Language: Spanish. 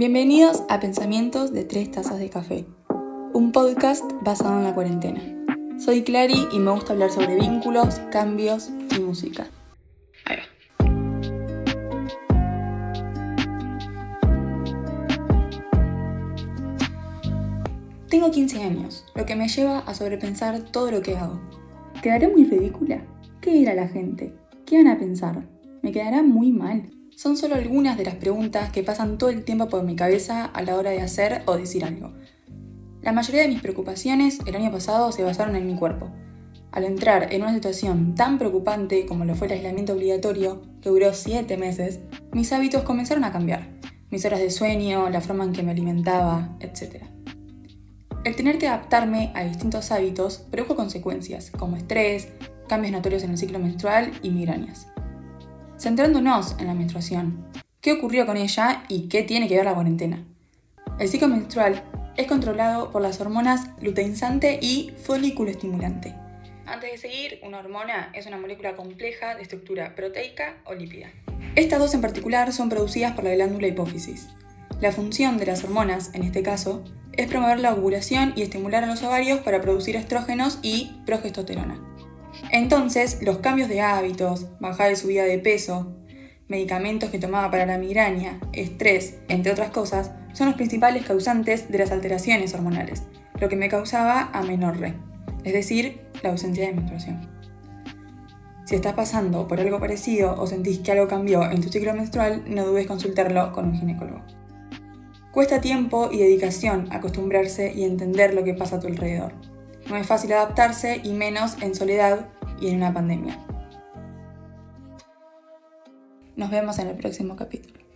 Bienvenidos a Pensamientos de Tres Tazas de Café, un podcast basado en la cuarentena. Soy Clary y me gusta hablar sobre vínculos, cambios y música. Ahí. Tengo 15 años, lo que me lleva a sobrepensar todo lo que hago. ¿Quedaré muy ridícula? ¿Qué dirá la gente? ¿Qué van a pensar? ¿Me quedará muy mal? Son solo algunas de las preguntas que pasan todo el tiempo por mi cabeza a la hora de hacer o decir algo. La mayoría de mis preocupaciones el año pasado se basaron en mi cuerpo. Al entrar en una situación tan preocupante como lo fue el aislamiento obligatorio, que duró 7 meses, mis hábitos comenzaron a cambiar. Mis horas de sueño, la forma en que me alimentaba, etc. El tener que adaptarme a distintos hábitos produjo consecuencias, como estrés, cambios notorios en el ciclo menstrual y migrañas. Centrándonos en la menstruación, ¿qué ocurrió con ella y qué tiene que ver la cuarentena? El ciclo menstrual es controlado por las hormonas luteinizante y folículo estimulante. Antes de seguir, una hormona es una molécula compleja de estructura proteica o lípida. Estas dos en particular son producidas por la glándula hipófisis. La función de las hormonas, en este caso, es promover la ovulación y estimular a los ovarios para producir estrógenos y progesterona. Entonces, los cambios de hábitos, bajada y subida de peso, medicamentos que tomaba para la migraña, estrés, entre otras cosas, son los principales causantes de las alteraciones hormonales, lo que me causaba amenorre, es decir, la ausencia de menstruación. Si estás pasando por algo parecido o sentís que algo cambió en tu ciclo menstrual, no dudes consultarlo con un ginecólogo. Cuesta tiempo y dedicación acostumbrarse y entender lo que pasa a tu alrededor. No es fácil adaptarse y menos en soledad y en una pandemia. Nos vemos en el próximo capítulo.